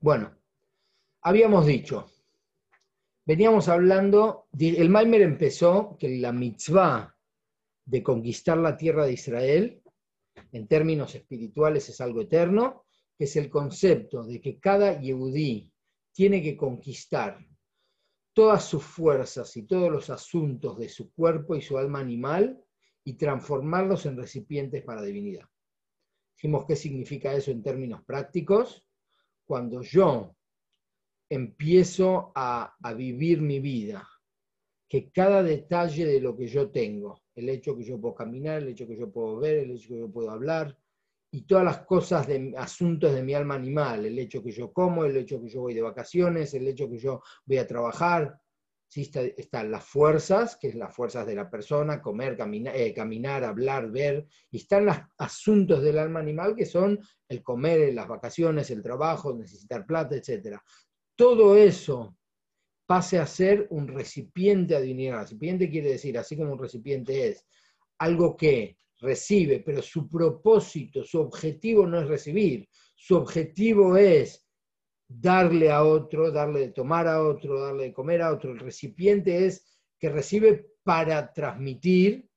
Bueno, habíamos dicho, veníamos hablando, el Maimer empezó que la mitzvah de conquistar la tierra de Israel, en términos espirituales es algo eterno, que es el concepto de que cada yehudí tiene que conquistar todas sus fuerzas y todos los asuntos de su cuerpo y su alma animal y transformarlos en recipientes para divinidad. Dijimos qué significa eso en términos prácticos. Cuando yo empiezo a, vivir mi vida, que cada detalle de lo que yo tengo, el hecho que yo puedo caminar, el hecho que yo puedo ver, el hecho que yo puedo hablar, y todas las cosas de asuntos de mi alma animal, el hecho que yo como, el hecho que yo voy de vacaciones, el hecho que yo voy a trabajar, están las fuerzas, que es las fuerzas de la persona, comer, eh, caminar, hablar, ver, y están los asuntos del alma animal, que son el comer, las vacaciones, el trabajo, necesitar plata, etc. Todo eso pase a ser un recipiente adivinado. Recipiente quiere decir, así como un recipiente es, algo que recibe, pero su propósito, su objetivo no es recibir, su objetivo es darle a otro, darle de tomar a otro, darle de comer a otro. El recipiente es que recibe para transmitir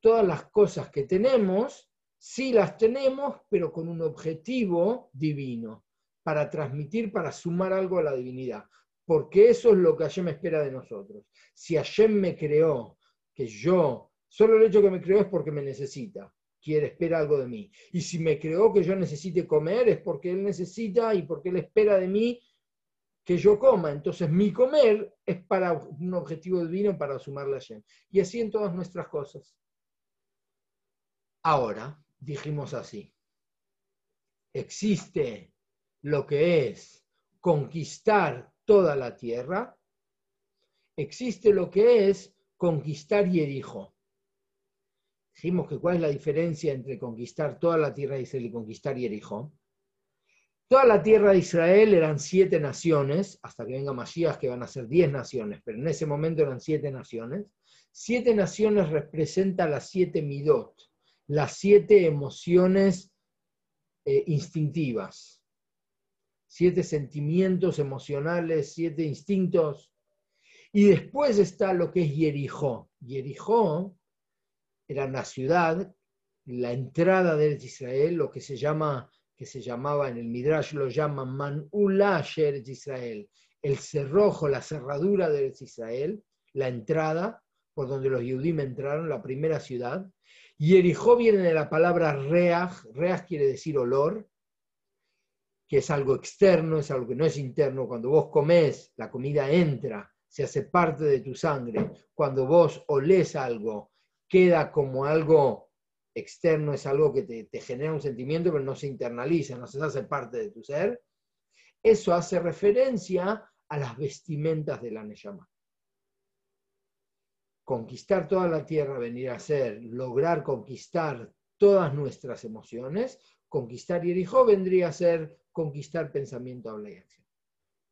todas las cosas que tenemos, sí las tenemos, pero con un objetivo divino, para transmitir, para sumar algo a la divinidad. Porque eso es lo que Hashem espera de nosotros. Si Hashem me creó que yo Solo el hecho que me creó es porque me necesita, quiere, espera algo de mí. Y si me creó que yo necesite comer es porque Él necesita y porque Él espera de mí que yo coma. Entonces mi comer es para un objetivo divino, para sumarle a Shem. Y así en todas nuestras cosas. Ahora, dijimos así, existe lo que es conquistar toda la tierra, existe lo que es conquistar Yerijo. Dijimos que cuál es la diferencia entre conquistar toda la tierra de Israel y conquistar Jericó. Toda la tierra de Israel eran siete naciones, hasta que venga Masías, que van a ser diez naciones, pero en ese momento eran siete naciones. Siete naciones representan las siete midot, las siete emociones eh, instintivas, siete sentimientos emocionales, siete instintos. Y después está lo que es Jericó. Jericó era la ciudad, la entrada de Israel, lo que se llama, que se llamaba en el Midrash, lo llaman Man'ula de Israel, el cerrojo, la cerradura de Israel, la entrada por donde los Yehudim entraron, la primera ciudad. Y Erijó viene de la palabra reach, reach quiere decir olor, que es algo externo, es algo que no es interno. Cuando vos comés, la comida entra, se hace parte de tu sangre. Cuando vos olés algo, queda como algo externo, es algo que te, genera un sentimiento, pero no se internaliza, no se hace parte de tu ser. Eso hace referencia a las vestimentas de la Neyama. Conquistar toda la tierra venir a ser, lograr conquistar todas nuestras emociones, conquistar Yerijo vendría a ser conquistar pensamiento, habla y acción.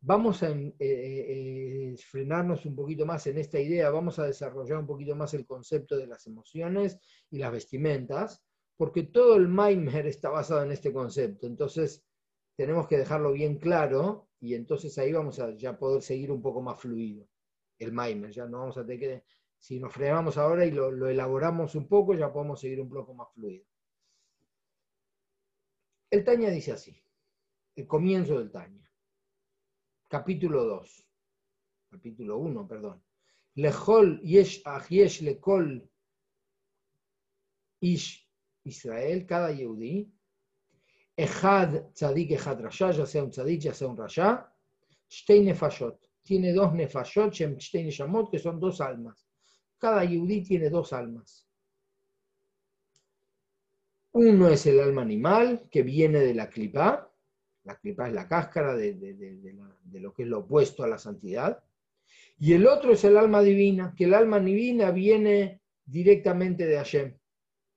Vamos a eh, eh, eh, frenarnos un poquito más en esta idea, vamos a desarrollar un poquito más el concepto de las emociones y las vestimentas, porque todo el Maimer está basado en este concepto. Entonces, tenemos que dejarlo bien claro y entonces ahí vamos a ya poder seguir un poco más fluido el Maimer. Ya no vamos a tener si nos frenamos ahora y lo, lo elaboramos un poco, ya podemos seguir un poco más fluido. El Taña dice así, el comienzo del Taña capítulo 2, capítulo 1, perdón. Lejol yesh yesh lekol ish Israel, cada yehudí, Echad tzadik, echad rasha, ya sea un tzadik, ya sea un rasha, shtei nefashot. Tiene dos nefashot, shtei neshamot, que son dos almas. Cada yehudí tiene dos almas. Uno es el alma animal, que viene de la clipa, la clipa es la cáscara de, lo que es lo opuesto a la santidad. Y el otro es el alma divina, que el alma divina viene directamente de Hashem.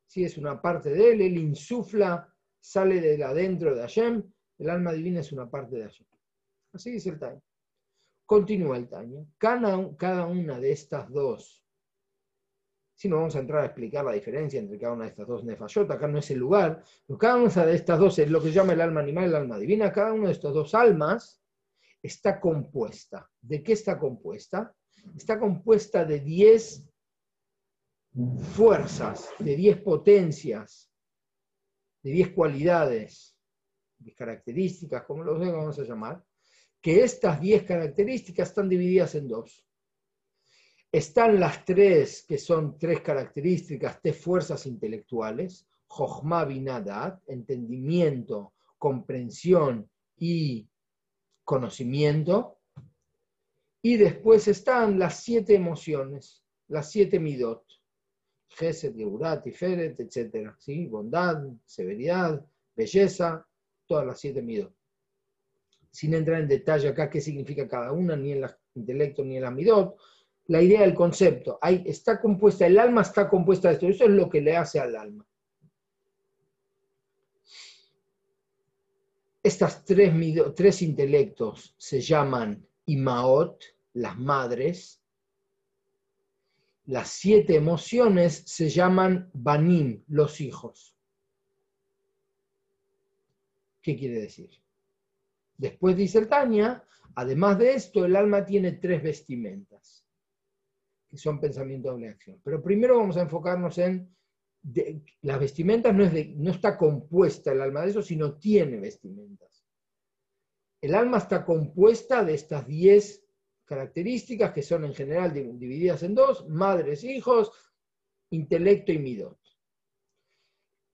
Si es una parte de él, él insufla, sale de adentro de Hashem, el alma divina es una parte de Hashem. Así dice el Taño. Continúa el Taño. Cada, cada una de estas dos Si no vamos a entrar a explicar la diferencia entre cada una de estas dos nefayot, acá no es el lugar, pero cada una de estas dos es lo que se llama el alma animal el alma divina, cada una de estas dos almas está compuesta. ¿De qué está compuesta? Está compuesta de 10 fuerzas, de 10 potencias, de 10 cualidades, 10 características, como lo vamos a llamar, que estas 10 características están divididas en dos. Están las tres, que son tres características, tres fuerzas intelectuales, Jochma Binadat, entendimiento, comprensión y conocimiento. Y después están las siete emociones, las siete midot, Gesed, Geurat, Tiferet, etc. ¿sí? Bondad, severidad, belleza, todas las siete midot. Sin entrar en detalle acá qué significa cada una, ni en el intelecto ni en la midot, la idea del concepto. Está compuesta, el alma está compuesta de esto. Eso es lo que le hace al alma. Estas tres, tres intelectos se llaman Imaot, las madres. Las siete emociones se llaman Banim, los hijos. ¿Qué quiere decir? Después dice Tania, además de esto, el alma tiene tres vestimentas que son pensamiento doble acción. Pero primero vamos a enfocarnos en las vestimentas, no, es no está compuesta el alma de eso, sino tiene vestimentas. El alma está compuesta de estas 10 características que son en general divididas en dos, madres, hijos, intelecto y midot.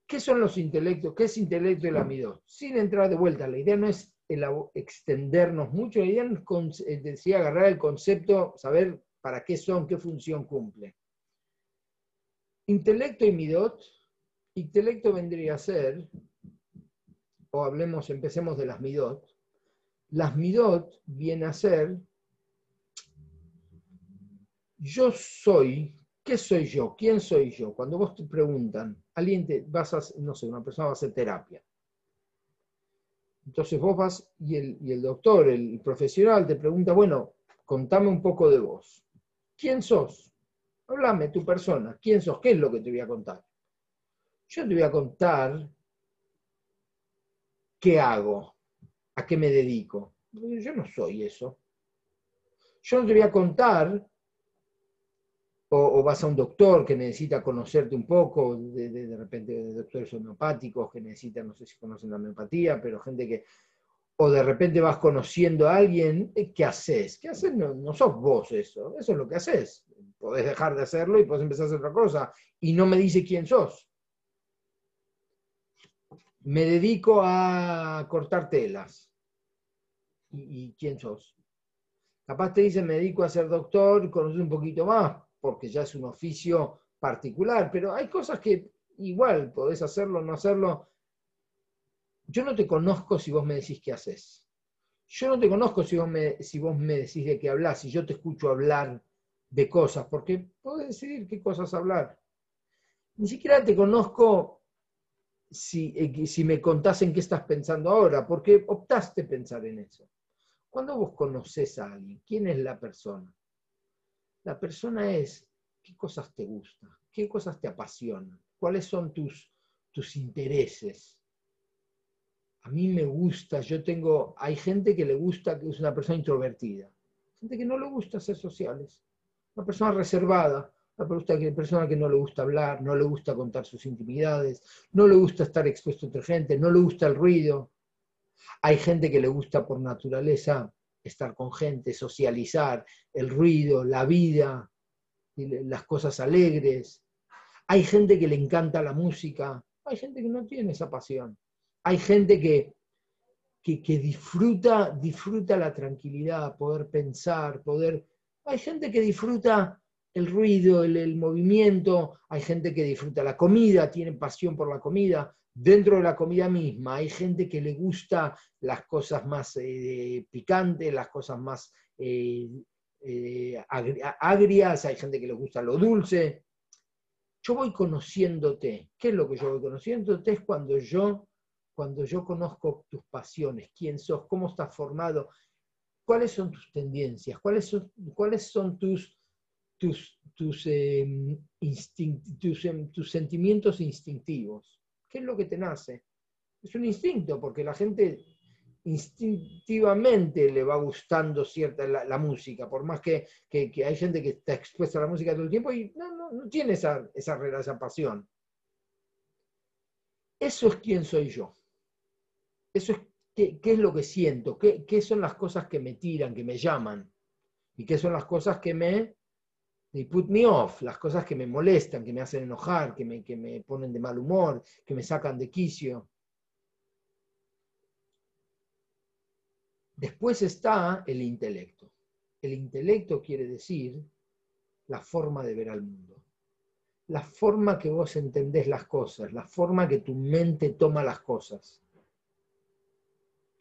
¿Qué son los intelectos? ¿Qué es intelecto y la midot? Sin entrar de vuelta, la idea no es extendernos mucho, la idea es agarrar el concepto, saber para qué son, qué función cumple. Intelecto y midot, intelecto vendría a ser, o hablemos, empecemos de las midot, las midot viene a ser, yo soy, ¿qué soy yo? ¿Quién soy yo? Cuando vos te preguntan, alguien te vas a, no sé, una persona va a hacer terapia. Entonces vos vas y el, y el doctor, el profesional, te pregunta, bueno, contame un poco de vos. ¿Quién sos? Háblame, tu persona. ¿Quién sos? ¿Qué es lo que te voy a contar? Yo te voy a contar qué hago, a qué me dedico. Yo no soy eso. Yo no te voy a contar, o, vas a un doctor que necesita conocerte un poco, de, de repente de doctores homeopáticos que necesitan, no sé si conocen la homeopatía, pero gente que o de repente vas conociendo a alguien, eh, ¿qué haces? ¿Qué haces? No, sos vos eso, eso es lo que haces. Podés dejar de hacerlo y podés empezar a hacer otra cosa. Y no me dice quién sos. Me dedico a cortar telas. ¿Y, quién sos? Capaz te dice, me dedico a ser doctor, conoces un poquito más, porque ya es un oficio particular, pero hay cosas que igual podés hacerlo no hacerlo, yo no te conozco si vos me decís qué haces. Yo no te conozco si vos me, decís de qué hablas, si yo te escucho hablar de cosas, porque puedes decidir qué cosas hablar. Ni siquiera te conozco si, eh, me contás en qué estás pensando ahora, porque optaste pensar en eso. Cuando vos conoces a alguien, ¿quién es la persona? La persona es qué cosas te gustan, qué cosas te apasionan, cuáles son tus intereses, a mí me gusta, yo tengo, hay gente que le gusta, que es una persona introvertida, gente que no le gusta ser sociales, una persona reservada, una persona que no le gusta hablar, no le gusta contar sus intimidades, no le gusta estar expuesto entre gente, no le gusta el ruido. Hay gente que le gusta por naturaleza estar con gente, socializar, el ruido, la vida, las cosas alegres. Hay gente que le encanta la música, hay gente que no tiene esa pasión. Hay gente que, que, disfruta, disfruta la tranquilidad, poder pensar, poder... Hay gente que disfruta el ruido, el, movimiento, hay gente que disfruta la comida, tiene pasión por la comida. Dentro de la comida misma hay gente que le gusta las cosas más eh, picantes, las cosas más eh, eh, agrias, hay gente que le gusta lo dulce. Yo voy conociéndote. ¿Qué es lo que yo voy conociéndote? Es cuando yo cuando yo conozco tus pasiones, quién sos, cómo estás formado, cuáles son tus tendencias, cuáles son, tus, tus, em, em, tus, sentimientos instintivos. ¿Qué es lo que te nace? Es un instinto, porque la gente instintivamente le va gustando cierta la, música, por más que, hay gente que está expuesta a la música todo el tiempo y no, no, tiene esa, esa, esa pasión. Eso es quién soy yo. Eso es qué, es lo que siento, qué, qué son las cosas que me tiran, que me llaman, y qué son las cosas que me put me off, las cosas que me molestan, que me hacen enojar, que me, que me ponen de mal humor, que me sacan de quicio. Después está el intelecto. El intelecto quiere decir la forma de ver al mundo, la forma que vos entendés las cosas, la forma que tu mente toma las cosas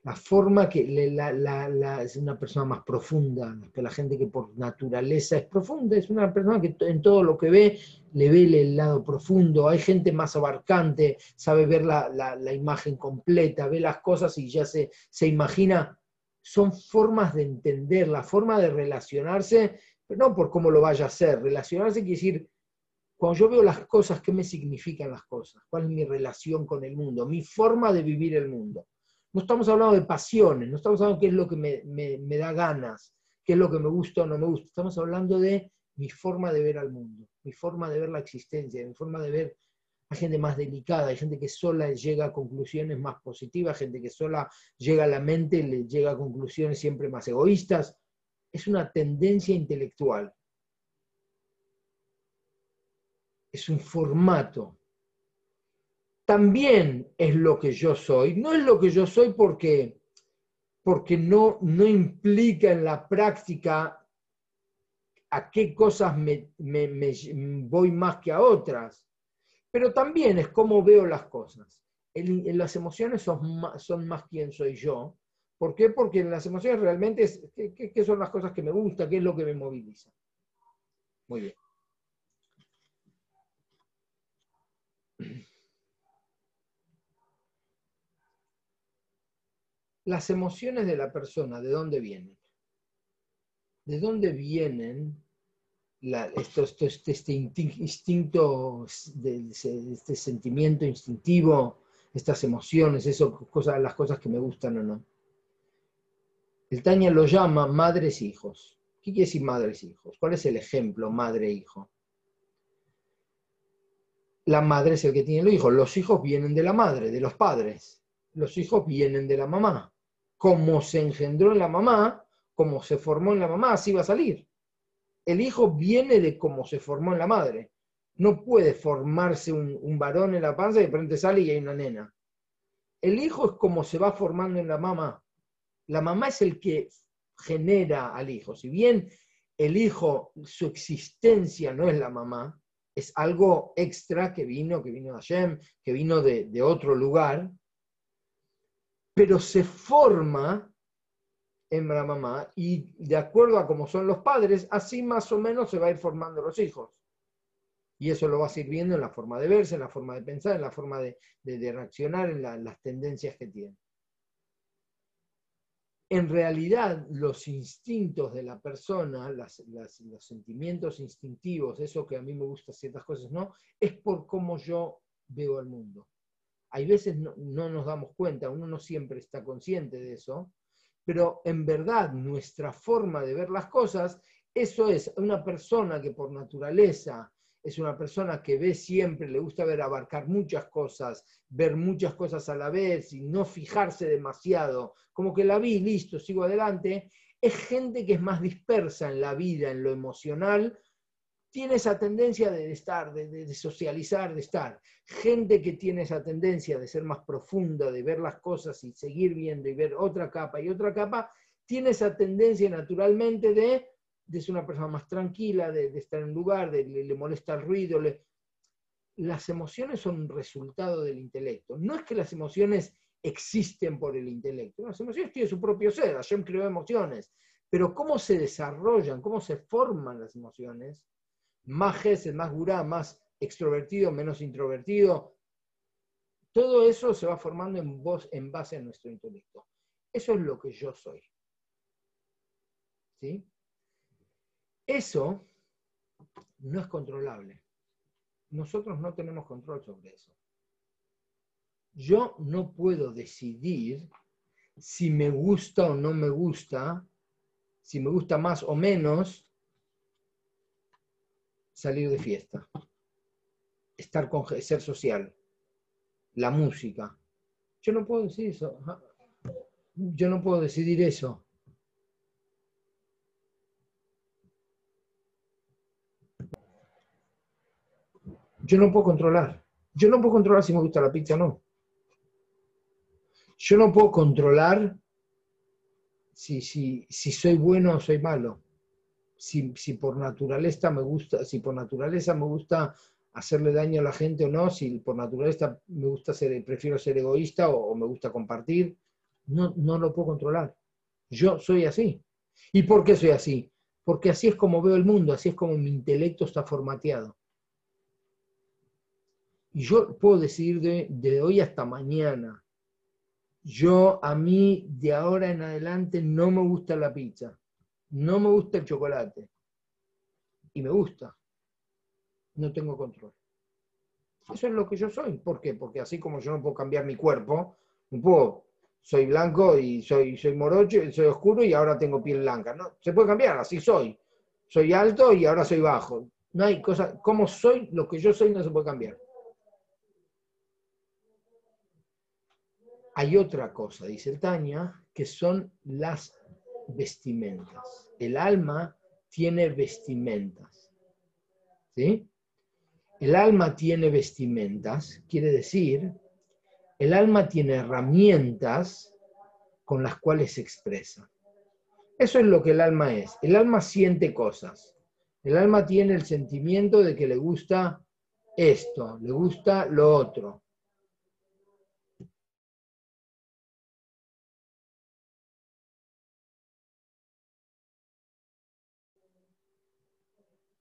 la forma que la, es una persona más profunda, que la gente que por naturaleza es profunda, es una persona que en todo lo que ve le ve el lado profundo, hay gente más abarcante, sabe ver la, imagen completa, ve las cosas y ya se, se imagina, son formas de entender, la forma de relacionarse, pero no por cómo lo vaya a hacer, relacionarse quiere decir, cuando yo veo las cosas, ¿qué me significan las cosas? ¿Cuál es mi relación con el mundo? Mi forma de vivir el mundo. No estamos hablando de pasiones, no estamos hablando de qué es lo que me, da ganas, qué es lo que me gusta o no me gusta. Estamos hablando de mi forma de ver al mundo, mi forma de ver la existencia, mi forma de ver a gente más delicada, hay gente que sola llega a conclusiones más positivas, gente que sola llega a la mente, y le llega a conclusiones siempre más egoístas. Es una tendencia intelectual. Es un formato también es lo que yo soy. No es lo que yo soy porque, porque no, no implica en la práctica a qué cosas me, voy más que a otras, pero también es cómo veo las cosas. En, las emociones son más, son más quién soy yo. ¿Por qué? Porque en las emociones realmente es qué, son las cosas que me gustan, qué es lo que me moviliza. Muy bien. Las emociones de la persona, ¿de dónde vienen? ¿De dónde vienen estos, este instinto, este sentimiento instintivo, estas emociones, eso, cosas, las cosas que me gustan o no? El Taña lo llama madres e hijos. ¿Qué quiere decir madres e hijos? ¿Cuál es el ejemplo madre-hijo? E la madre es el que tiene los hijos. Los hijos vienen de la madre, de los padres. Los hijos vienen de la mamá como se engendró en la mamá, como se formó en la mamá, así va a salir. El hijo viene de cómo se formó en la madre. No puede formarse un, varón en la panza y de repente sale y hay una nena. El hijo es como se va formando en la mamá. La mamá es el que genera al hijo. Si bien el hijo, su existencia no es la mamá, es algo extra que vino, que vino de Hashem, que vino de, de otro lugar, pero se forma en la mamá y de acuerdo a cómo son los padres, así más o menos se va a ir formando los hijos. Y eso lo va a ir viendo en la forma de verse, en la forma de pensar, en la forma de, reaccionar, en las tendencias que tiene. En realidad, los instintos de la persona, los sentimientos instintivos, eso que a mí me gusta ciertas cosas, ¿no? Es por cómo yo veo el mundo. Hay veces no, nos damos cuenta, uno no siempre está consciente de eso, pero en verdad nuestra forma de ver las cosas, eso es una persona que por naturaleza es una persona que ve siempre, le gusta ver abarcar muchas cosas, ver muchas cosas a la vez y no fijarse demasiado, como que la vi, listo, sigo adelante, es gente que es más dispersa en la vida, en lo emocional, tiene esa tendencia de estar, de, socializar, de estar. Gente que tiene esa tendencia de ser más profunda, de ver las cosas y seguir viendo y ver otra capa y otra capa, tiene esa tendencia naturalmente de, de ser una persona más tranquila, de, estar en un lugar, de, le, molesta el ruido. Las emociones son un resultado del intelecto. No es que las emociones existen por el intelecto. Las emociones tienen su propio ser. Hashem creó emociones. Pero cómo se desarrollan, cómo se forman las emociones, más gesed, más gurá, más extrovertido, menos introvertido. Todo eso se va formando en, en base a nuestro intelecto. Eso es lo que yo soy. ¿Sí? Eso no es controlable. Nosotros no tenemos control sobre eso. Yo no puedo decidir si me gusta o no me gusta, si me gusta más o menos salir de fiesta, estar con ser social, la música. Yo no puedo decir eso. Yo no puedo decidir eso. Yo no puedo controlar. Yo no puedo controlar si me gusta la pizza o no. Yo no puedo controlar si, si, si soy bueno o soy malo. Si, por naturaleza me gusta, si por naturaleza me gusta hacerle daño a la gente o no, si por naturaleza me gusta ser, prefiero ser egoísta o, o me gusta compartir, no, no lo puedo controlar. Yo soy así. ¿Y por qué soy así? Porque así es como veo el mundo, así es como mi intelecto está formateado. Y yo puedo decidir de, de hoy hasta mañana, yo a mí de ahora en adelante no me gusta la pizza, no me gusta el chocolate. Y me gusta. No tengo control. Eso es lo que yo soy. ¿Por qué? Porque así como yo no puedo cambiar mi cuerpo, no puedo, soy blanco y soy, soy morocho, soy oscuro y ahora tengo piel blanca. No, se puede cambiar, así soy. Soy alto y ahora soy bajo. No hay cosa, como soy, lo que yo soy no se puede cambiar. Hay otra cosa, dice el Tania, que son las vestimentas. El alma tiene vestimentas. ¿Sí? El alma tiene vestimentas, quiere decir, el alma tiene herramientas con las cuales se expresa. Eso es lo que el alma es. El alma siente cosas. El alma tiene el sentimiento de que le gusta esto, le gusta lo otro.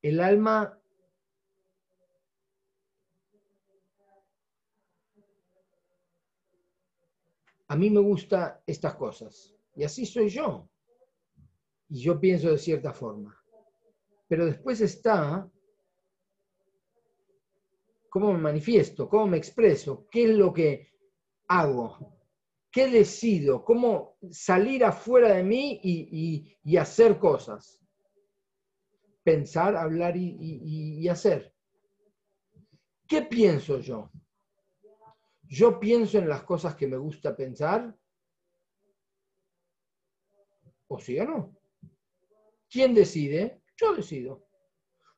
El alma a mí me gusta estas cosas y así soy yo. Y yo pienso de cierta forma. Pero después está cómo me manifiesto, cómo me expreso, qué es lo que hago, qué decido, cómo salir afuera de mí y, y hacer cosas pensar, hablar y, hacer. ¿Qué pienso yo? Yo pienso en las cosas que me gusta pensar. ¿O sí o no? ¿Quién decide? Yo decido.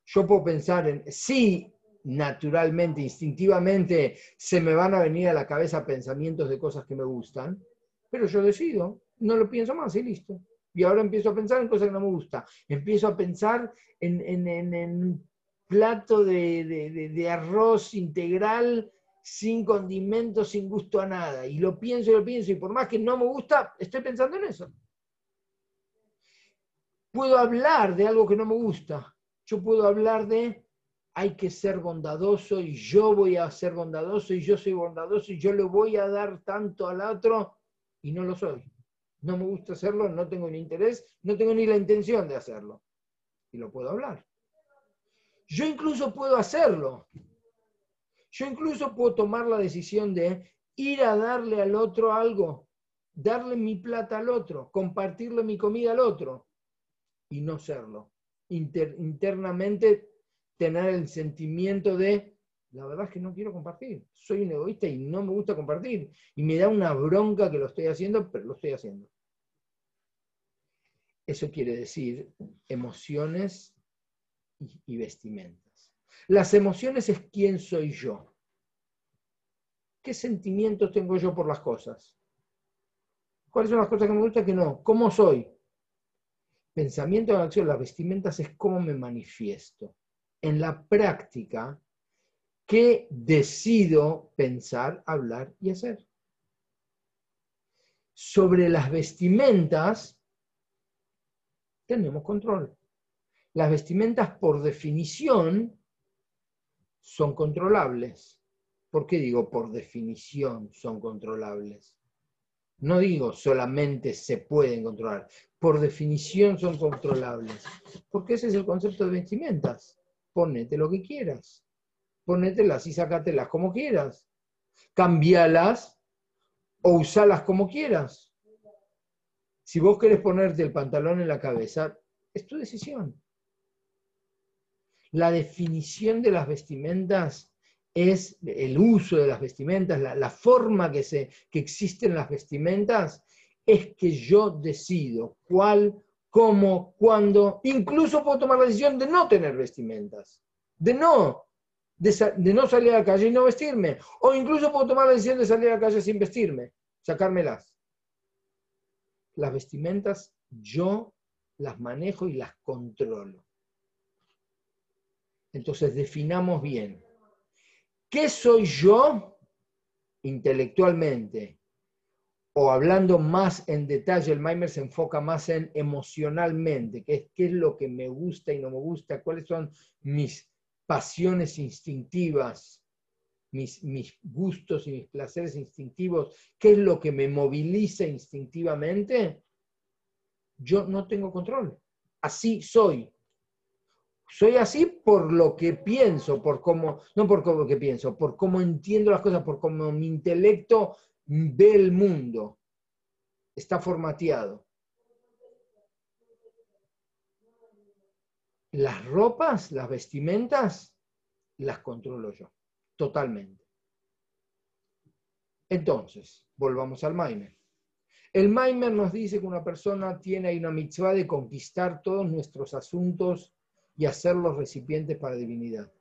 Yo puedo pensar en, sí, naturalmente, instintivamente, se me van a venir a la cabeza pensamientos de cosas que me gustan, pero yo decido, no lo pienso más y listo. Y ahora empiezo a pensar en cosas que no me gustan. Empiezo a pensar en, en, un plato de, arroz integral sin condimentos, sin gusto a nada. Y lo pienso y lo pienso. Y por más que no me gusta, estoy pensando en eso. Puedo hablar de algo que no me gusta. Yo puedo hablar de hay que ser bondadoso y yo voy a ser bondadoso y yo soy bondadoso y yo le voy a dar tanto al otro y no lo soy no me gusta hacerlo, no tengo ni interés, no tengo ni la intención de hacerlo. Y lo puedo hablar. Yo incluso puedo hacerlo. Yo incluso puedo tomar la decisión de ir a darle al otro algo, darle mi plata al otro, compartirle mi comida al otro y no serlo. internamente tener el sentimiento de, la verdad es que no quiero compartir, soy un egoísta y no me gusta compartir. Y me da una bronca que lo estoy haciendo, pero lo estoy haciendo. Eso quiere decir emociones y, vestimentas. Las emociones es quién soy yo. ¿Qué sentimientos tengo yo por las cosas? ¿Cuáles son las cosas que me gustan que no? ¿Cómo soy? Pensamiento de acción, las vestimentas es cómo me manifiesto. En la práctica, ¿qué decido pensar, hablar y hacer? Sobre las vestimentas, tenemos control. Las vestimentas, por definición, son controlables. ¿Por qué digo por definición son controlables? No digo solamente se pueden controlar, por definición son controlables. Porque ese es el concepto de vestimentas. ponete lo que quieras. Ponételas y sácatelas como quieras. Cambialas o usalas como quieras. Si vos querés ponerte el pantalón en la cabeza, es tu decisión. La definición de las vestimentas es el uso de las vestimentas, la, forma que, se, que existen las vestimentas, es que yo decido cuál, cómo, cuándo, incluso puedo tomar la decisión de no tener vestimentas, de no, de, no salir a la calle y no vestirme, o incluso puedo tomar la decisión de salir a la calle sin vestirme, sacármelas. Las vestimentas yo las manejo y las controlo. Entonces definamos bien. ¿Qué soy yo intelectualmente? O hablando más en detalle, el Maimer se enfoca más en emocionalmente, qué es, qué es lo que me gusta y no me gusta, cuáles son mis pasiones instintivas, mis, gustos y mis placeres instintivos, qué es lo que me moviliza instintivamente, yo no tengo control. Así soy. Soy así por lo que pienso, por cómo, no por lo que pienso, por cómo entiendo las cosas, por cómo mi intelecto ve el mundo. Está formateado. Las ropas, las vestimentas, las controlo yo, totalmente. Entonces, volvamos al Maimer. El Maimer nos dice que una persona tiene una mitzvah de conquistar todos nuestros asuntos y hacerlos recipientes para divinidad.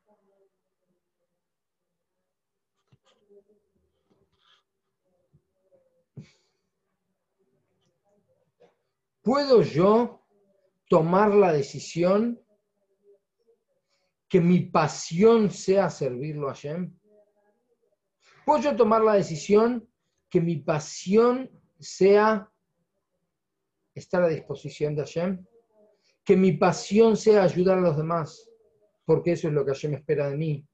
¿Puedo yo tomar la decisión que mi pasión sea servirlo a Hashem? ¿Puedo tomar la decisión que mi pasión sea estar a disposición de Hashem? que mi pasión sea ayudar a los demás, porque eso es lo que me espera de mí.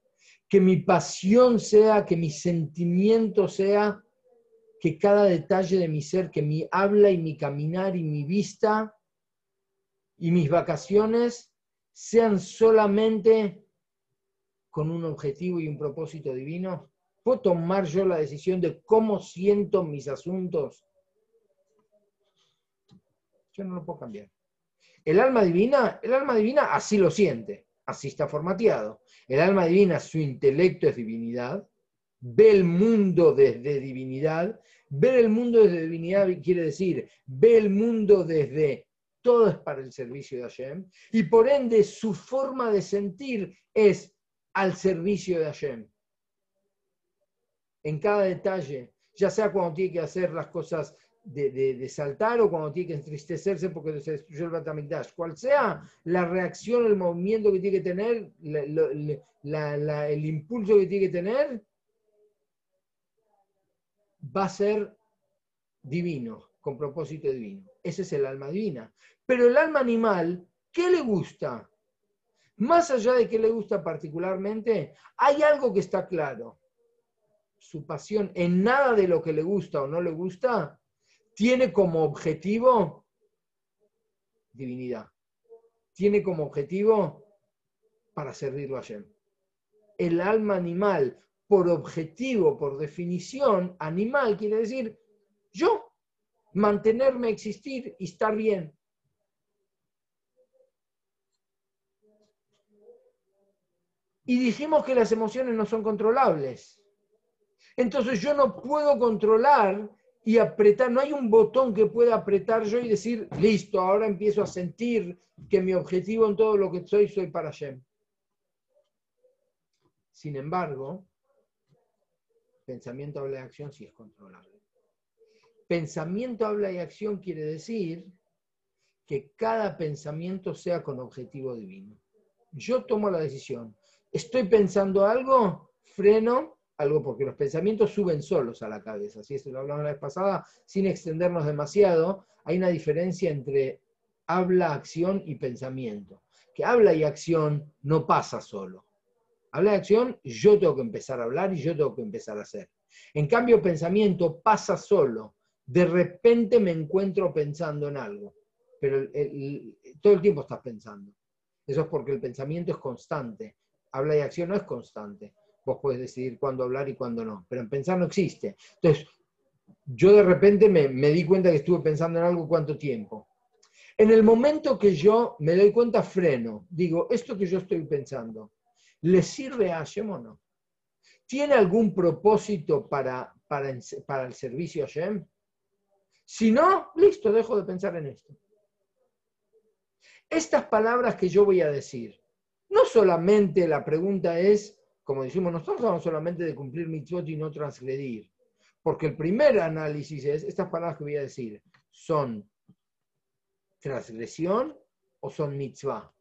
Que mi pasión sea, que mi sentimiento sea, que cada detalle de mi ser, que mi habla y mi caminar y mi vista y mis vacaciones sean solamente con un objetivo y un propósito divino? ¿Puedo tomar yo la decisión de cómo siento mis asuntos? Yo no lo puedo cambiar. El alma divina, el alma divina así lo siente, así está formateado. El alma divina, su intelecto es divinidad, ve el mundo desde divinidad. Ver el mundo desde divinidad quiere decir, ve el mundo desde todo es para el servicio de Hashem, y por ende su forma de sentir es al servicio de Hashem. En cada detalle, ya sea cuando tiene que hacer las cosas de, saltar o cuando tiene que entristecerse porque se destruyó el Batamikdash. Cual sea la reacción, el movimiento que tiene que tener, el impulso que tiene que tener, va a ser divino, con propósito divino. Ese es el alma divina. Pero el alma animal, ¿qué le gusta? Más allá de qué le gusta particularmente, hay algo que está claro. Su pasión en nada de lo que le gusta o no le gusta tiene como objetivo divinidad. Tiene como objetivo para servirlo a Hashem. El alma animal, por objetivo, por definición, animal quiere decir yo, mantenerme, existir y estar bien. Y dijimos que las emociones no son controlables. Entonces yo no puedo controlar y apretar, no hay un botón que pueda apretar yo y decir, listo, ahora empiezo a sentir que mi objetivo en todo lo que soy, soy para Shem. Sin embargo, pensamiento, habla y acción sí es controlable. Pensamiento, habla y acción quiere decir que cada pensamiento sea con objetivo divino. Yo tomo la decisión. Estoy pensando algo, freno, algo porque los pensamientos suben solos a la cabeza, si eso lo hablamos la vez pasada, sin extendernos demasiado, hay una diferencia entre habla, acción y pensamiento. Que habla y acción no pasa solo. Habla y acción, yo tengo que empezar a hablar y yo tengo que empezar a hacer. En cambio, pensamiento pasa solo. De repente me encuentro pensando en algo, pero todo el tiempo estás pensando. Eso es porque el pensamiento es constante. Habla y acción no es constante. Vos podés decidir cuándo hablar y cuándo no, pero en pensar no existe. Entonces, yo de repente me, di cuenta que estuve pensando en algo cuánto tiempo. En el momento que yo me doy cuenta, freno. Digo, esto que yo estoy pensando, ¿le sirve a Hashem o no? ¿Tiene algún propósito para el servicio a Hashem? Si no, listo, dejo de pensar en esto. Estas palabras que yo voy a decir, no solamente la pregunta es, como decimos, nosotros hablamos solamente de cumplir mitzvot y no transgredir. Porque el primer análisis es, estas palabras que voy a decir, ¿son transgresión o son mitzvah?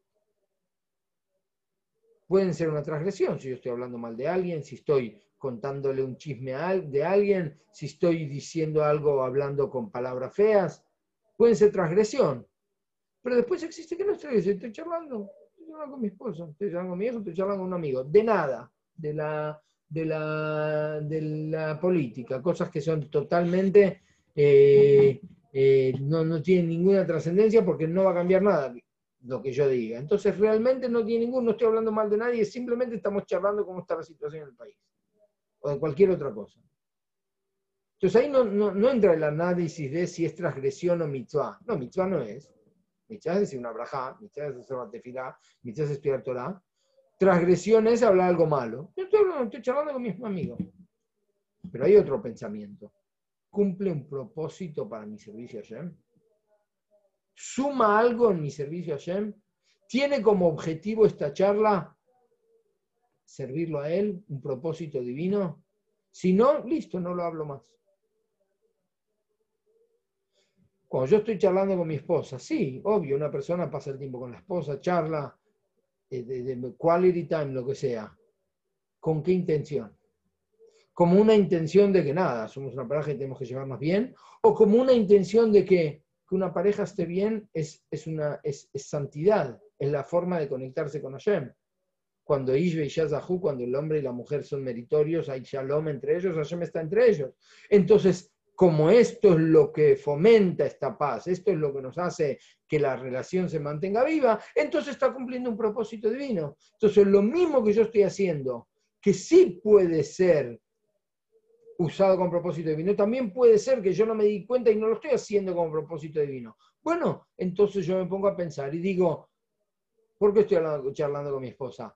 Pueden ser una transgresión si yo estoy hablando mal de alguien, si estoy contándole un chisme de alguien, si estoy diciendo algo o hablando con palabras feas, pueden ser transgresión. Pero después existe que no estoy, estoy charlando, estoy charlando con mi esposa, estoy charlando con mi hijo, estoy charlando con un amigo, de nada, de la, de la, de la política, cosas que son totalmente, eh, eh, no, no tienen ninguna trascendencia porque no va a cambiar nada lo que yo diga. Entonces realmente no tiene ningún, no estoy hablando mal de nadie, simplemente estamos charlando cómo está la situación en el país o de cualquier otra cosa. Entonces ahí no, entra el análisis de si es transgresión o mitzvah. No, mitzvah no es. Mitzvah es decir una braja, mitzvah es hacer una tefilá, mitzvah es estudiar Torah. Transgresión es hablar algo malo. Yo estoy, estoy charlando con mis amigos. Pero hay otro pensamiento. ¿Cumple un propósito para mi servicio a Hashem? ¿Suma algo en mi servicio a Hashem? ¿Tiene como objetivo esta charla servirlo a Él, un propósito divino. Si no, listo, no lo hablo más. Cuando yo estoy charlando con mi esposa, sí, obvio, una persona pasa el tiempo con la esposa, charla, eh, de, quality time, lo que sea. ¿Con qué intención? Como una intención de que nada, somos una pareja y tenemos que llevarnos bien, o como una intención de que, que una pareja esté bien es, es una, es, es, santidad, es la forma de conectarse con Hashem cuando Ishve y Shazahu, cuando el hombre y la mujer son meritorios, hay shalom entre ellos, Hashem está entre ellos. Entonces, como esto es lo que fomenta esta paz, esto es lo que nos hace que la relación se mantenga viva, entonces está cumpliendo un propósito divino. Entonces, lo mismo que yo estoy haciendo, que sí puede ser usado con propósito divino, también puede ser que yo no me di cuenta y no lo estoy haciendo con propósito divino. Bueno, entonces yo me pongo a pensar y digo, ¿por qué estoy charlando con mi esposa?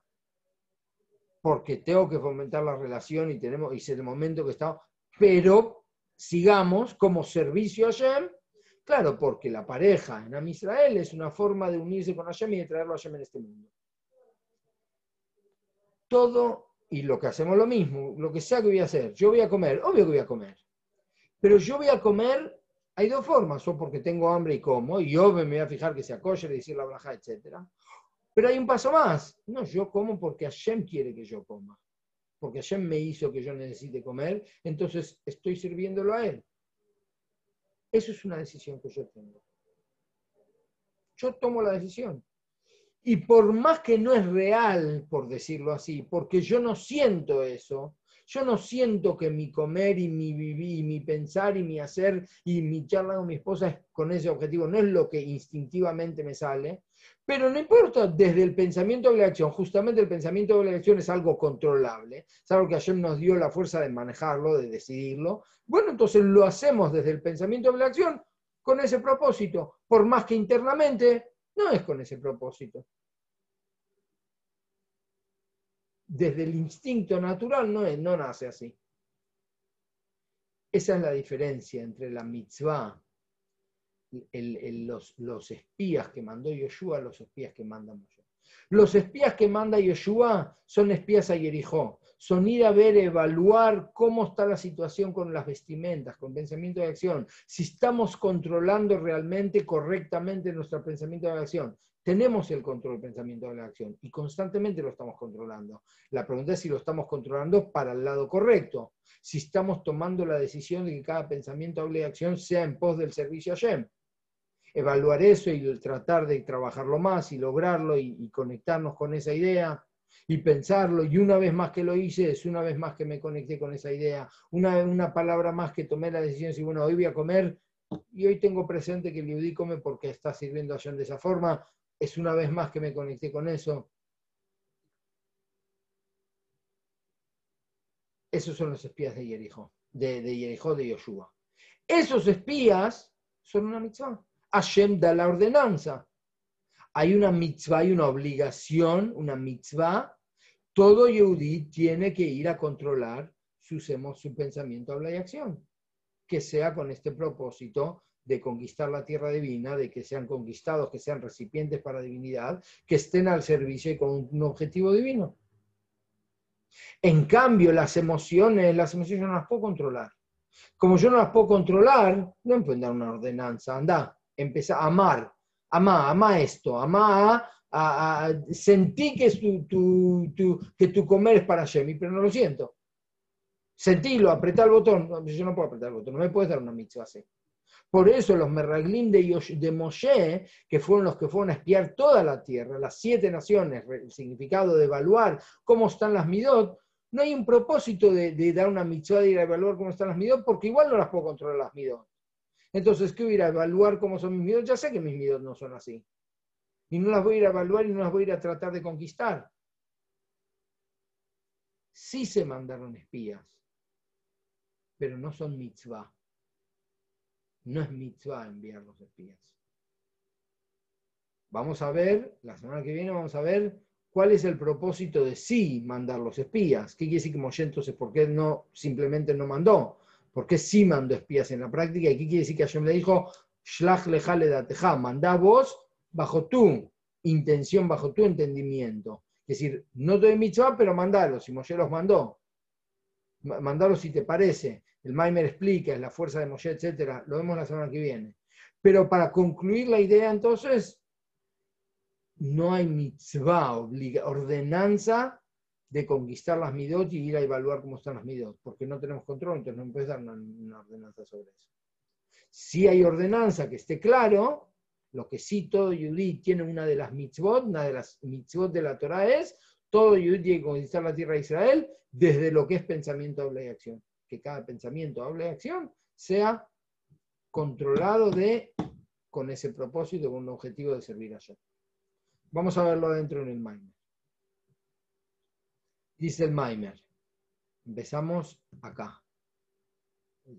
Porque tengo que fomentar la relación y tenemos, y es el momento que estamos, pero sigamos como servicio a Hashem, claro, porque la pareja en Am Israel es una forma de unirse con Hashem y de traerlo a Hashem en este mundo. Todo, y lo que hacemos lo mismo, lo que sea que voy a hacer, yo voy a comer, obvio que voy a comer, pero yo voy a comer, hay dos formas, o porque tengo hambre y como, y yo me voy a fijar que sea kosher y decir la braja, etcétera pero hay un paso más. No, yo como porque Hashem quiere que yo coma. Porque Hashem me hizo que yo necesite comer, entonces estoy sirviéndolo a Él. Eso es una decisión que yo tengo. Yo tomo la decisión. Y por más que no es real, por decirlo así, porque yo no siento eso, yo no siento que mi comer y mi vivir, y mi pensar y mi hacer y mi charla con mi esposa es con ese objetivo, no es lo que instintivamente me sale, pero no importa, desde el pensamiento de la acción, justamente el pensamiento de la acción es algo controlable, es algo que ayer nos dio la fuerza de manejarlo, de decidirlo. Bueno, entonces lo hacemos desde el pensamiento de la acción con ese propósito, por más que internamente no es con ese propósito. Desde el instinto natural no, nace así. Esa es la diferencia entre la mitzvah los, espías que mandó Yoshua, los espías que manda Moshe. Los espías que manda Yoshua son espías a Jericó, son ir a ver, evaluar cómo está la situación con las vestimentas, con pensamiento de acción, si estamos controlando realmente correctamente nuestro pensamiento de acción. Tenemos el control del pensamiento de la acción y constantemente lo estamos controlando. La pregunta es si lo estamos controlando para el lado correcto, si estamos tomando la decisión de que cada pensamiento o acción sea en pos del servicio a Shem evaluar eso y tratar de trabajarlo más y lograrlo y, conectarnos con esa idea y pensarlo. Y una vez más que lo hice, es una vez más que me conecté con esa idea. Una, una palabra más que tomé la decisión, si bueno, hoy voy a comer y hoy tengo presente que el Yudí come porque está sirviendo a de esa forma. Es una vez más que me conecté con eso. Esos son los espías de Jericó, de, de Jericó de Yoshua. Esos espías son una mitzvah. Hashem da la ordenanza. Hay una mitzvah, hay una obligación, una mitzvah. Todo Yehudi tiene que ir a controlar sus, su pensamiento, habla y acción. Que sea con este propósito de conquistar la tierra divina, de que sean conquistados, que sean recipientes para divinidad, que estén al servicio y con un objetivo divino. En cambio, las emociones, las emociones yo no las puedo controlar. Como yo no las puedo controlar, no me pueden dar una ordenanza. Anda, empieza a amar, ama, ama esto, ama a, sentí que, tu, que tu comer es para Shemi, pero no lo siento. Sentilo, apretá el botón. Yo no puedo apretar el botón, no me puedes dar una mitzvah así. Por eso los Merraglim de, de Moshe, que fueron los que fueron a espiar toda la tierra, las siete naciones, el significado de evaluar cómo están las midot, no hay un propósito de, dar una mitzvah de ir a evaluar cómo están las midot, porque igual no las puedo controlar las midot. Entonces, ¿qué voy a ir a evaluar cómo son mis midot? Ya sé que mis midot no son así. Y no las voy a ir a evaluar y no las voy a ir a tratar de conquistar. Sí se mandaron espías, pero no son mitzvah. No es mitzvah enviar los espías. Vamos a ver, la semana que viene vamos a ver cuál es el propósito de sí mandar los espías. ¿Qué quiere decir que Moshe entonces por qué no simplemente no mandó? ¿Por qué sí mandó espías en la práctica? ¿Y qué quiere decir que Hashem le dijo, Shlach lejale mandá vos bajo tu intención, bajo tu entendimiento? Es decir, no te doy mitzvah, pero mandalos, si Moshe los mandó. Mandalos si te parece el Maimer explica, es la fuerza de Moshe, etc. Lo vemos la semana que viene. Pero para concluir la idea, entonces, no hay mitzvah, ordenanza de conquistar las midot y ir a evaluar cómo están las midot, porque no tenemos control, entonces no puedes dar una, ordenanza sobre eso. Si hay ordenanza que esté claro, lo que sí todo Yudí tiene una de las mitzvot, una de las mitzvot de la Torah es, todo tiene que conquistar la tierra de Israel desde lo que es pensamiento, habla y acción que cada pensamiento, habla de acción, sea controlado de, con ese propósito, con un objetivo de servir a Dios. Vamos a verlo adentro en el Maimer. Dice el Maimer. Empezamos acá.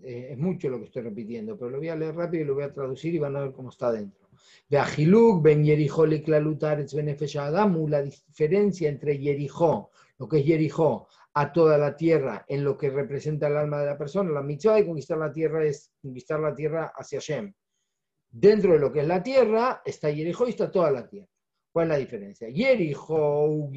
Eh, es mucho lo que estoy repitiendo, pero lo voy a leer rápido y lo voy a traducir y van a ver cómo está dentro. Veajiluk, ben Yerijó, la diferencia entre Yerijó, lo que es Yerijó, a toda la tierra en lo que representa el alma de la persona. La mitzvah de conquistar la tierra es conquistar la tierra hacia Shem. Dentro de lo que es la tierra está Jericó y está toda la tierra. ¿Cuál es la diferencia? Jericó,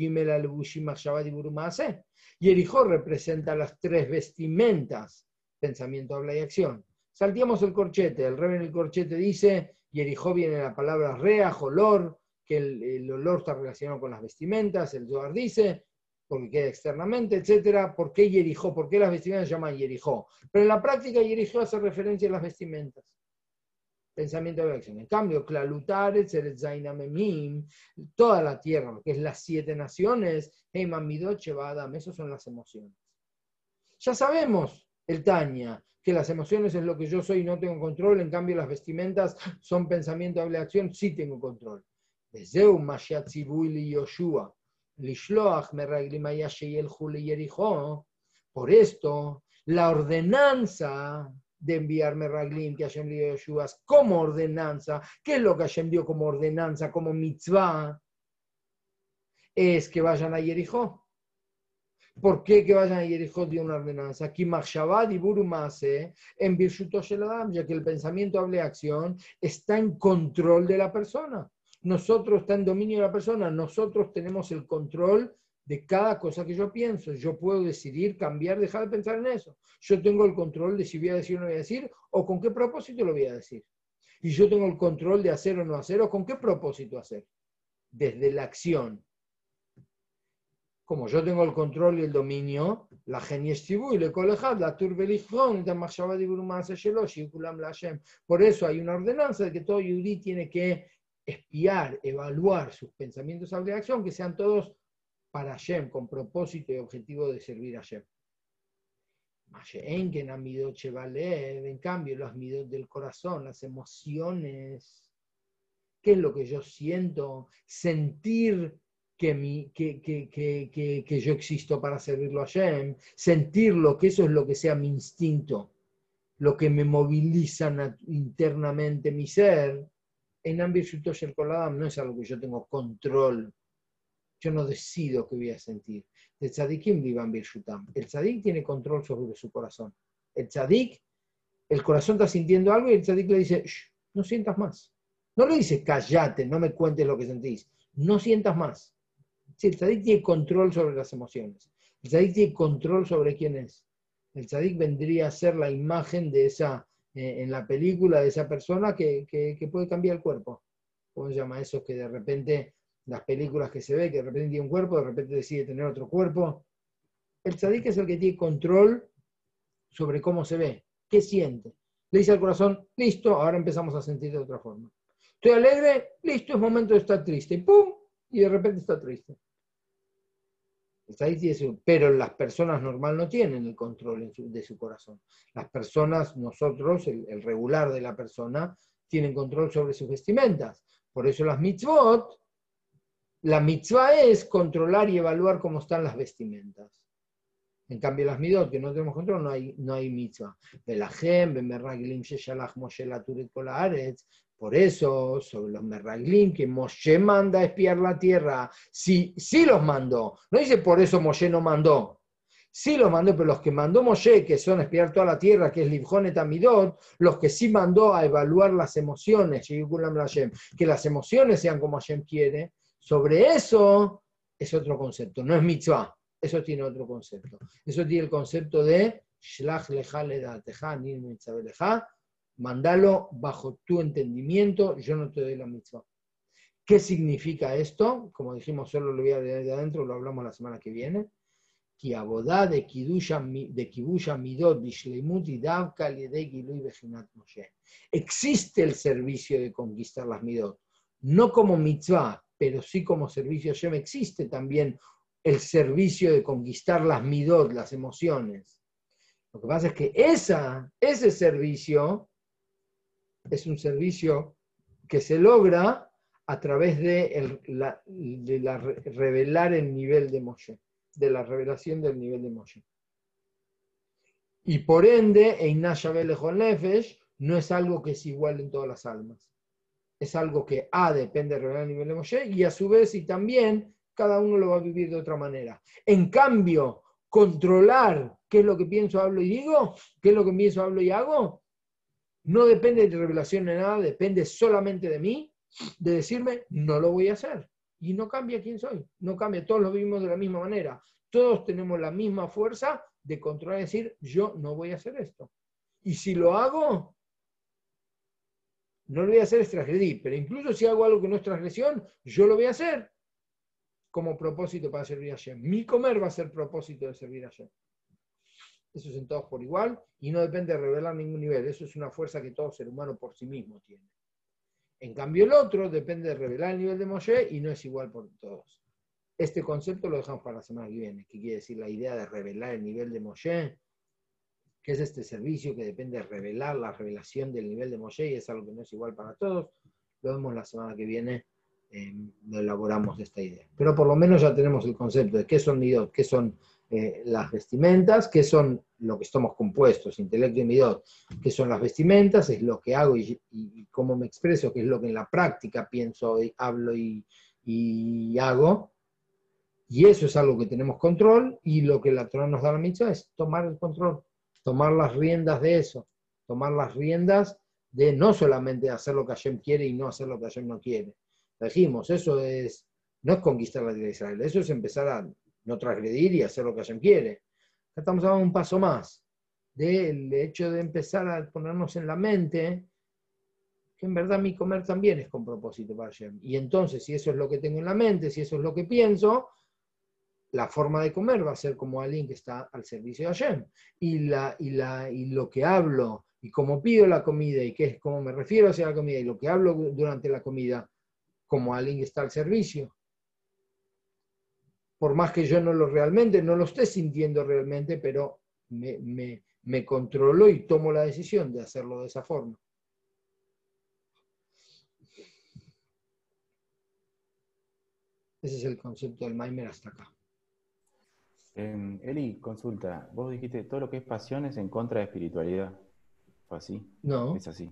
Jericó representa las tres vestimentas, pensamiento, habla y acción. Salteamos el corchete. El rey en el corchete dice, Jericó viene la palabra rea, olor, que el, olor está relacionado con las vestimentas. El Zohar dice, porque queda externamente, etcétera. ¿Por qué Yerijó? ¿Por qué las vestimentas se llaman Yerijó? Pero en la práctica Yerijó hace referencia a las vestimentas. Pensamiento de acción. En cambio, Klalutaret, Memim, toda la tierra, que es las siete naciones, Heimamidot, Adam, esos son las emociones. Ya sabemos, el Tania, que las emociones es lo que yo soy y no tengo control, en cambio las vestimentas son pensamiento, de acción, sí tengo control. Por esto, la ordenanza de enviar Meraglim que Hashem dio a como ordenanza, ¿qué es lo que Hashem dio como ordenanza, como mitzvah? Es que vayan a Jericó. ¿Por qué que vayan a Jericó dio una ordenanza? Aquí y Burumase en Birshuto ya que el pensamiento, hable acción, está en control de la persona nosotros está en dominio de la persona, nosotros tenemos el control de cada cosa que yo pienso. Yo puedo decidir cambiar, dejar de pensar en eso. Yo tengo el control de si voy a decir o no voy a decir, o con qué propósito lo voy a decir. Y yo tengo el control de hacer o no hacer, o con qué propósito hacer. Desde la acción. Como yo tengo el control y el dominio, la y le la Por eso hay una ordenanza de que todo yudí tiene que espiar, evaluar sus pensamientos de acción, que sean todos para Hashem, con propósito y objetivo de servir a Hashem. En cambio, los midot del corazón, las emociones, qué es lo que yo siento, sentir que, mi, que, que, yo existo para servirlo a Shem, sentirlo, que eso es lo que sea mi instinto, lo que me moviliza internamente mi ser. En Ambir el Koladam no es algo que yo tengo control. Yo no decido qué voy a sentir. El tzadikim El tzadik tiene control sobre su corazón. El tzadik, el corazón está sintiendo algo y el tzadik le dice, no sientas más. No le dice, callate, no me cuentes lo que sentís. No sientas más. Sí, el tzadik tiene control sobre las emociones. El tzadik tiene control sobre quién es. El tzadik vendría a ser la imagen de esa, eh, en la película, de esa persona que, puede cambiar el cuerpo. ¿Cómo se llama eso? Que de repente, las películas que se ve, que de repente tiene un cuerpo, de repente decide tener otro cuerpo. El tzadik es el que tiene control sobre cómo se ve, qué siente. Le dice al corazón, listo, ahora empezamos a sentir de otra forma. Estoy alegre, listo, es momento de estar triste. ¡Pum! Y de repente está triste pero las personas normal no tienen el control de su corazón. Las personas, nosotros, el, regular de la persona, tienen control sobre sus vestimentas. Por eso las mitzvot, la mitzvah es controlar y evaluar cómo están las vestimentas. En cambio, las midot, que no tenemos control, no hay, no hay mitzvah. Por eso, sobre los merraglim, que Moshe manda a espiar la tierra, sí, sí los mandó. No dice por eso Moshe no mandó. Sí los mandó, pero los que mandó Moshe, que son espiar toda la tierra, que es Libjonet Amidot, los que sí mandó a evaluar las emociones, que las emociones sean como Hashem quiere, sobre eso es otro concepto, no es mitzvah, eso tiene otro concepto. Eso tiene el concepto de Shlach ledateja, lecha, mandalo bajo tu entendimiento, yo no te doy la mitzvah. ¿Qué significa esto? Como dijimos, solo lo voy a de adentro, lo hablamos la semana que viene. de Existe el servicio de conquistar las midot, no como mitzvah, pero sí como servicio Hashem. Existe también el servicio de conquistar las midot, las emociones. Lo que pasa es que esa, ese servicio es un servicio que se logra a través de, la, revelar el nivel de Moshe, de la revelación del nivel de Moshe. Y por ende, Nefesh no es algo que es igual en todas las almas. Es algo que A depende de revelar el nivel de Moshe y a su vez y también cada uno lo va a vivir de otra manera. En cambio, controlar qué es lo que pienso, hablo y digo, qué es lo que pienso, hablo y hago, no depende de revelación de nada, depende solamente de mí, de decirme, no lo voy a hacer. Y no cambia quién soy, no cambia, todos lo vivimos de la misma manera. Todos tenemos la misma fuerza de controlar y decir, yo no voy a hacer esto. Y si lo hago, no lo voy a hacer es transgredir, pero incluso si hago algo que no es transgresión, yo lo voy a hacer como propósito para servir a Shem. Mi comer va a ser propósito de servir a Shem eso es en todos por igual, y no depende de revelar ningún nivel. Eso es una fuerza que todo ser humano por sí mismo tiene. En cambio, el otro depende de revelar el nivel de Moshe y no es igual por todos. Este concepto lo dejamos para la semana que viene, que quiere decir la idea de revelar el nivel de Moshe, que es este servicio que depende de revelar la revelación del nivel de Moshe y es algo que no es igual para todos. Lo vemos la semana que viene, elaboramos esta idea. Pero por lo menos ya tenemos el concepto de qué son midot, qué son eh, las vestimentas, que son lo que estamos compuestos, intelecto y midot, que son las vestimentas, es lo que hago y, cómo me expreso, que es lo que en la práctica pienso, y hablo y, hago. Y eso es algo que tenemos control y lo que la Torah nos da la mitzvah es tomar el control, tomar las riendas de eso, tomar las riendas de no solamente hacer lo que Hashem quiere y no hacer lo que Hashem no quiere. Dijimos, eso es, no es conquistar la tierra de Israel, eso es empezar a no transgredir y hacer lo que Hashem quiere. Estamos dando un paso más del hecho de empezar a ponernos en la mente que en verdad mi comer también es con propósito para Hashem. Y entonces, si eso es lo que tengo en la mente, si eso es lo que pienso, la forma de comer va a ser como alguien que está al servicio de Hashem. Y, la, y, la, y lo que hablo, y cómo pido la comida, y qué es cómo me refiero hacia la comida, y lo que hablo durante la comida, como alguien que está al servicio por más que yo no lo realmente, no lo esté sintiendo realmente, pero me, me, controlo y tomo la decisión de hacerlo de esa forma. Ese es el concepto del Maimer hasta acá. Em, Eli, consulta, vos dijiste todo lo que es pasión es en contra de espiritualidad. ¿Fue así? No. Es así.